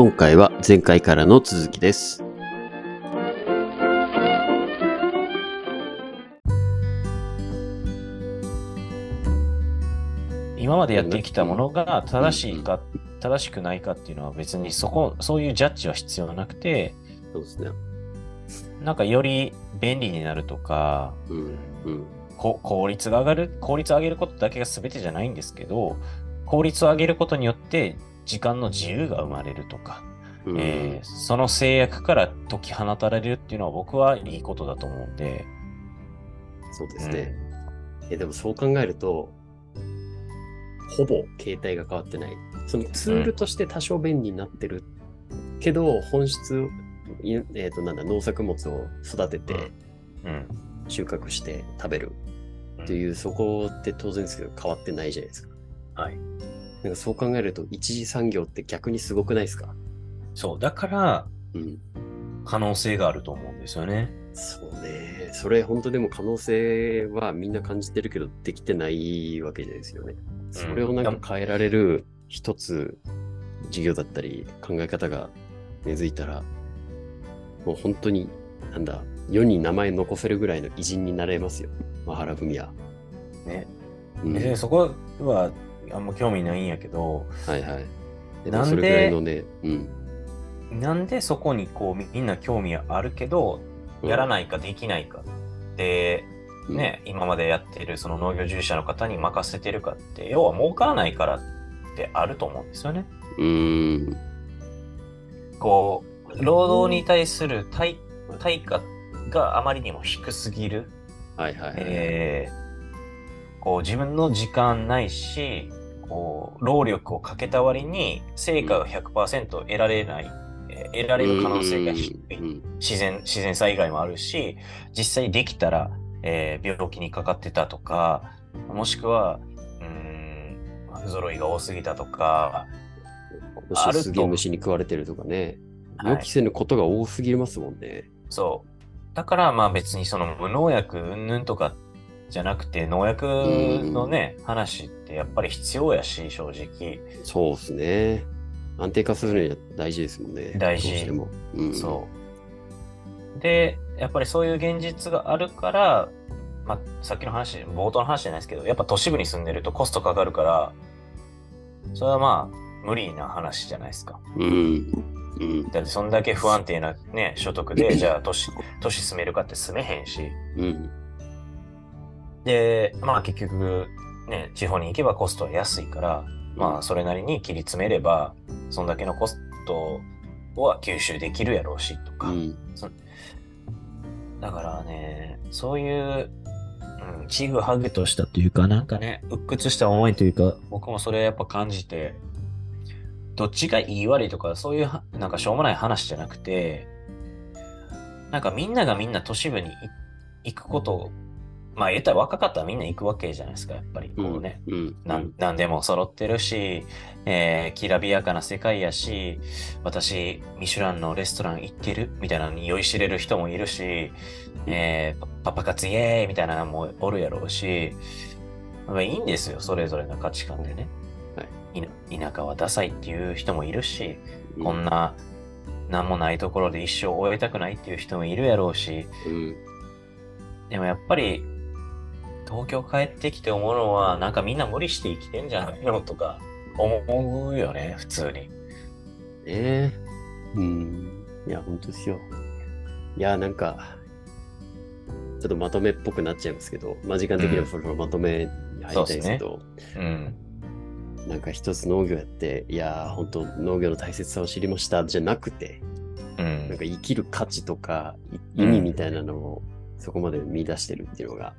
今回は前回からの続きです。今までやってきたものが正しいか、正しくないかっていうのは別にそこ、そういうジャッジは必要なくて、そうですね。なんかより便利になるとか、うん。うん。こ効率が上がる、効率を上げることだけが全てじゃないんですけど、効率を上げることによって時間の自由が生まれるとか、うんえーその制約から解き放たれるっていうのは僕はいいことだと思うんで、そうですね。えでもそう考えると、ほぼ携帯が変わってない。そのツールとして多少便利になってるけど、本質、いえっ、と、なんだ、農作物を育てて、うん。収穫して食べるうんっていう、そこって当然ですけど変わってないじゃないですか。はい。なんかそう考えると、一次産業って逆にすごくないですか？そう。だから、うん。可能性があると思うんですよね。そうね。それ本当でも可能性はみんな感じてるけど、できてないわけですよね。それをなんか変えられる一つ事業だったり考え方が根付いたら、もう本当に、なんだ、世に名前残せるぐらいの偉人になれますよ。マハラフミヤ。ね。うん、でそこはあんま興味ないんやけど、はいはい。でなんでね、うん。なんでそこにこうみんな興味あるけど、やらないかできないかって、うんね、今までやってるその農業従事者の方に任せてるかって、要は儲からないからってあると思うんですよね。うーん。こう、労働に対する対対価があまりにも低すぎる。はいはいはい。えーこう自分の時間ないし、こう、労力をかけた割に成果が100%得られない、えー得られる可能性が低い。うん自然、自然災害もあるし、実際できたら、えー病気にかかってたとか、もしくは、うーん、不揃いが多すぎたとか、今年すげえ虫に食われてるとかね。はい予期せぬことが多すぎますもんね。そう。だから、まあ別にその無農薬云々とかじゃなくて、農薬のね、話ってやっぱり必要やし、正直。そうですね。安定化するには大事ですもんね。大事どうしても。うん、そう。で、やっぱりそういう現実があるから、まあ、さっきの話、冒頭の話じゃないですけど、やっぱ都市部に住んでるとコストかかるから、それはまあ、無理な話じゃないですか。う。うん。うん。だってそんだけ不安定なね、所得で、じゃあ都市、都市住めるかって住めへんし。うん。で、まあ結局、ね、地方に行けばコストは安いから、まあそれなりに切り詰めれば、そんだけのコストは吸収できるやろうしとか。うん。だからね、そういう、うん、ちぐはぐとしたというか、なんかね、鬱屈した思いというか、僕もそれやっぱ感じて、どっちがいい悪いとか、そういうは、なんかしょうもない話じゃなくて、なんかみんながみんな都市部にい行くこと、まあ言ったら若かったらみんな行くわけじゃないですか、やっぱり。こうね。うん。なんなんでも揃ってるし、えーきらびやかな世界やし、私、ミシュランのレストラン行ってるみたいなのに酔いしれる人もいるし、えーパパ活イエーイみたいなのもおるやろうし、まあいいんですよ、それぞれの価値観でね。いな田舎はダサいっていう人もいるし、うんこんな、なんもないところで一生終えたくないっていう人もいるやろうし、うん。でもやっぱり、東京帰ってきて思うのは、なんかみんな無理して生きてんじゃないのとか思うよね、普通に。ねえ。うん。いや、本当ですよ。いや、なんか、ちょっとまとめっぽくなっちゃいますけど、まあ、時間的にはそろまとめに入りたいですけど、うん。なんか一つ農業やって、いやー、本当農業の大切さを知りましたじゃなくて、うんなんか生きる価値とかい意味みたいなのをそこまで見出してるっていうのが、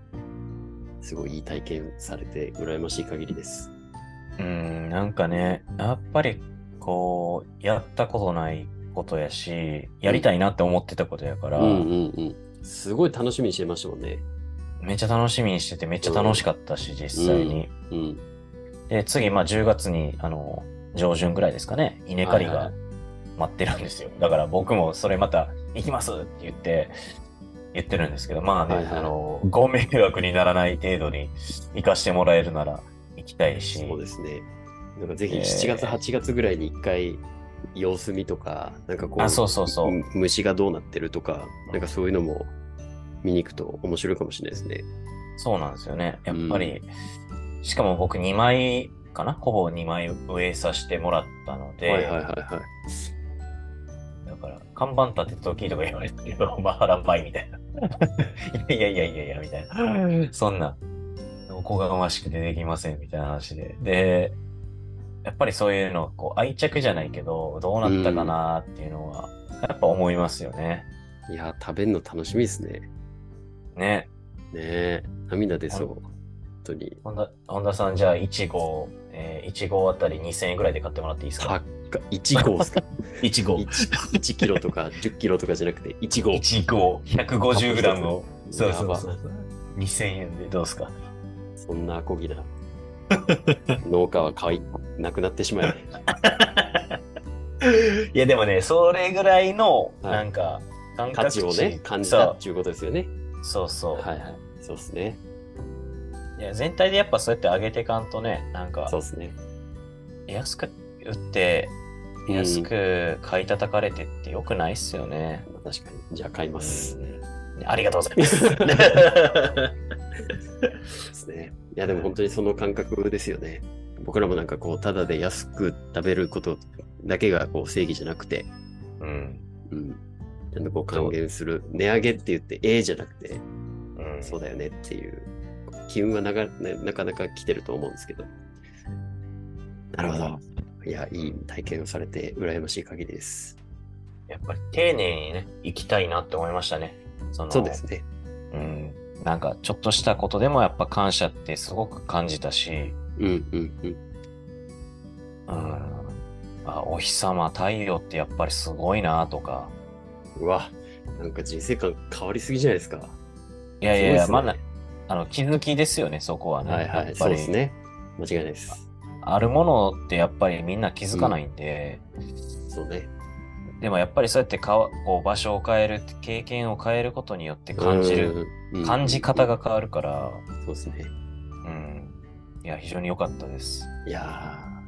すごいいい体験されて羨ましい限りです。うん、なんかね、やっぱり、こう、やったことないことやし、やりたいなって思ってたことやから、うんうんうん。すごい楽しみにしてましたもんね。めっちゃ楽しみにしてて、めっちゃ楽しかったし、実際に。うん。で、次、まあ10月に、あの、上旬ぐらいですかね、稲刈りがはいはい待ってるんですよ。だから僕もそれまた行きますって言って、言ってるんですけど、まあね、はいはいあの、ご迷惑にならない程度に行かしてもらえるなら行きたいし、そうですね。なんかぜひえー7月、8月ぐらいに一回様子見とか、なんかこう、あ、そうそうそう。うん虫がどうなってるとか、なんかそういうのも見に行くと面白いかもしれないですね。そうなんですよね。やっぱり、しかも僕2枚かな？ほぼ2枚植えさせてもらったので、はいはいはいはい。だから、看板立てた時とか言われてるよ、マハラバイみたいな。いやいやいやいやみたいな。そんな、おこがましくてできませんみたいな話で。で、やっぱりそういうの、こう愛着じゃないけど、どうなったかなっていうのは、やっぱ思いますよね。いや、食べるの楽しみですね。ね。ねえ、涙出そう。本当に。本田本田さん、じゃあ1号、えー、1号あたり2000円ぐらいで買ってもらっていいですか？高っ1号ですか ?1 号。1, 1キロとか10キロとかじゃなくて1号。1号、150グラムを。そうそうそう。2000円でどうですか？そんなアコギな農家は買いなくなってしまえ。いやでもね、それぐらいの、はいなんか、感価覚値をね、感じたっていうことですよね。そうそう。はいはい。そうですね。いや全体でやっぱそうやって上げていかんとね、なんかそう、ですね。安く売って、うん安く買い叩かれてってよくないっすよね。確かに。じゃあ買います。うんありがとうございます。ですね。いや、でも本当にその感覚ですよね。僕らもなんかこう、ただで安く食べることだけがこう正義じゃなくて、うん。うん。ちゃんとこう還元する。値上げって言って、ええじゃなくて、うん、そうだよねっていう、機運はなかななかなか来てると思うんですけど。なるほど。いや、いい体験をされて、羨ましい限りです。やっぱり丁寧にね、行きたいなって思いましたね。そのそうですね。うん。なんか、ちょっとしたことでもやっぱ感謝ってすごく感じたし、うんうんうん。うん。あ、お日様、太陽ってやっぱりすごいなとか。うわ、なんか人生観変わりすぎじゃないですか。いやいやいや、ねまだ、あの、気づきですよね、そこはね。はいはい、そうですね。間違いないです。あるものってやっぱりみんな気づかないんで、そうね。でもやっぱりそうやってかわこう場所を変える、経験を変えることによって感じる、うん、感じ方が変わるから、そうですね。うん。いや、非常に良かったです。いやー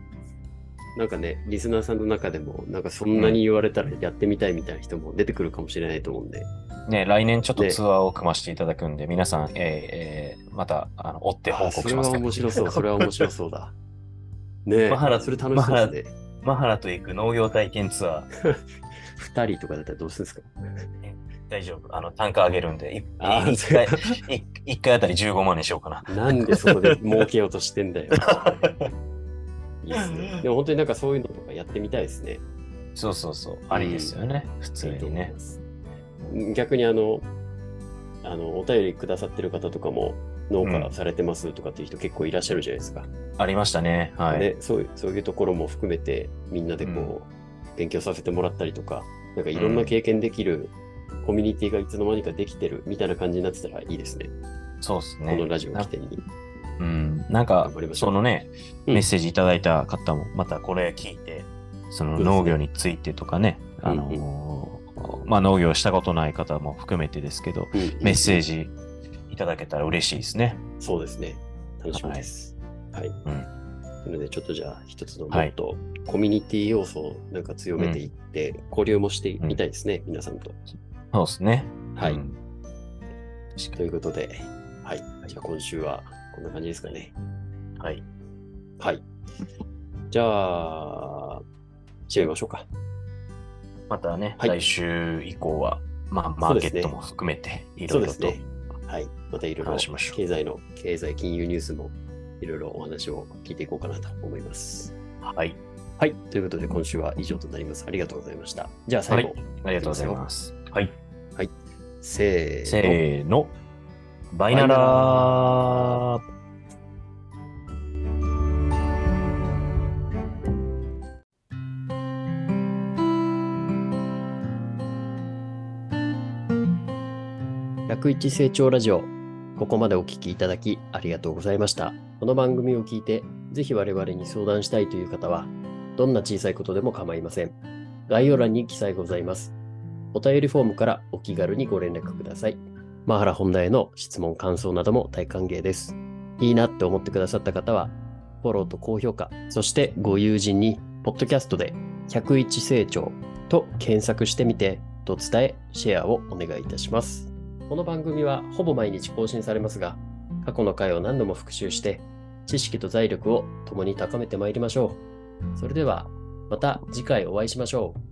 なんかね、リスナーさんの中でも、なんかそんなに言われたらやってみたいみたいな人も出てくるかもしれないと思うんで、ね、来年ちょっとねツアーを組ませていただくんで、皆さん、えーえーまた、あの、追って報告しますね。面白そう、それは面白そうだ。ねえ、マハラそれ楽しそうですね。マハラと行く農業体験ツアー、二人とかだったらどうするんですか？大丈夫。あの、単価上げるんで、いあー一回、い一回あたり15万にしようかな。なんでそこで儲けようとしてんだよ。いいですね。でも本当になんかそういうのとかやってみたいですね。そうそうそう。ありですよね。普通いいとにね。逆にあの、あの、お便りくださってる方とかも、農家されてますとかっていう人結構いらっしゃるじゃないですか。ありましたね。はい。ね、そういうそういうところも含めて、みんなでこう、勉強させてもらったりとか、なんかいろんな経験できる、コミュニティがいつの間にかできてるみたいな感じになってたらいいですね。そうですね。このラジオを起点に。うん。なんかそのね、うんメッセージいただいた方も、またこれ聞いて、その農業についてとかね、あのーまあ農業したことない方も含めてですけど、うんメッセージいただけたら嬉しいですね。そうですね。楽しみです。はい。うん。なので、ちょっとじゃあ、一つのもはいっと、コミュニティ要素をなんか強めていって、交流もしてみたいですね、皆さんと。そうですね。はい。うんということで、はい。じゃあ、今週はこんな感じですかね。はい。はい。じゃあ、違いましょうか。またね、はい来週以降は、まあ、マーケットも含めて、いろいろと、ね。はい。またいろいろ話しましょう経済の、経済金融ニュースもいろいろお話を聞いていこうかなと思います。はい。はい。ということで、今週は以上となります。ありがとうございました。じゃあ、最後、ありがとうございます。はい。せーの。せーの。バイナラー。101成長ラジオ。ここまでお聞きいただきありがとうございました。この番組を聞いて、ぜひ我々に相談したいという方は、どんな小さいことでも構いません。概要欄に記載ございます。お便りフォームからお気軽にご連絡ください。マハラ本題への質問、感想なども大歓迎です。いいなって思ってくださった方は、フォローと高評価、そしてご友人に、ポッドキャストで101成長と検索してみて、と伝え、シェアをお願いいたします。この番組はほぼ毎日更新されますが、過去の回を何度も復習して、知識と財力を共に高めてまいりましょう。それでは、また次回お会いしましょう。